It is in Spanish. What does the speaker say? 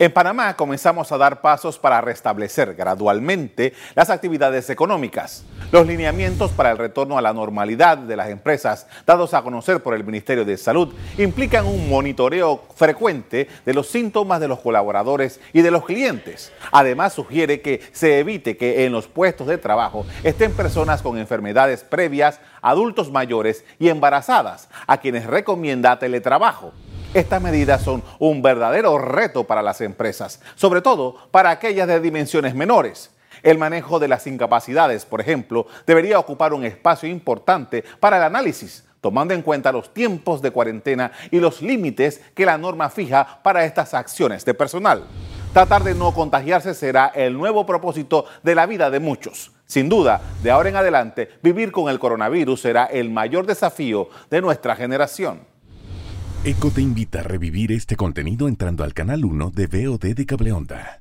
En Panamá comenzamos a dar pasos para restablecer gradualmente las actividades económicas. Los lineamientos para el retorno a la normalidad de las empresas dados a conocer por el Ministerio de Salud implican un monitoreo frecuente de los síntomas de los colaboradores y de los clientes. Además sugiere que se evite que en los puestos de trabajo estén personas con enfermedades previas, adultos mayores y embarazadas, a quienes recomienda teletrabajo. Estas medidas son un verdadero reto para las empresas, sobre todo para aquellas de dimensiones menores. El manejo de las incapacidades, por ejemplo, debería ocupar un espacio importante para el análisis, tomando en cuenta los tiempos de cuarentena y los límites que la norma fija para estas acciones de personal. Tratar de no contagiarse será el nuevo propósito de la vida de muchos. Sin duda, de ahora en adelante, vivir con el coronavirus será el mayor desafío de nuestra generación. ECO te invita a revivir este contenido entrando al canal 1 de VOD de Cableonda.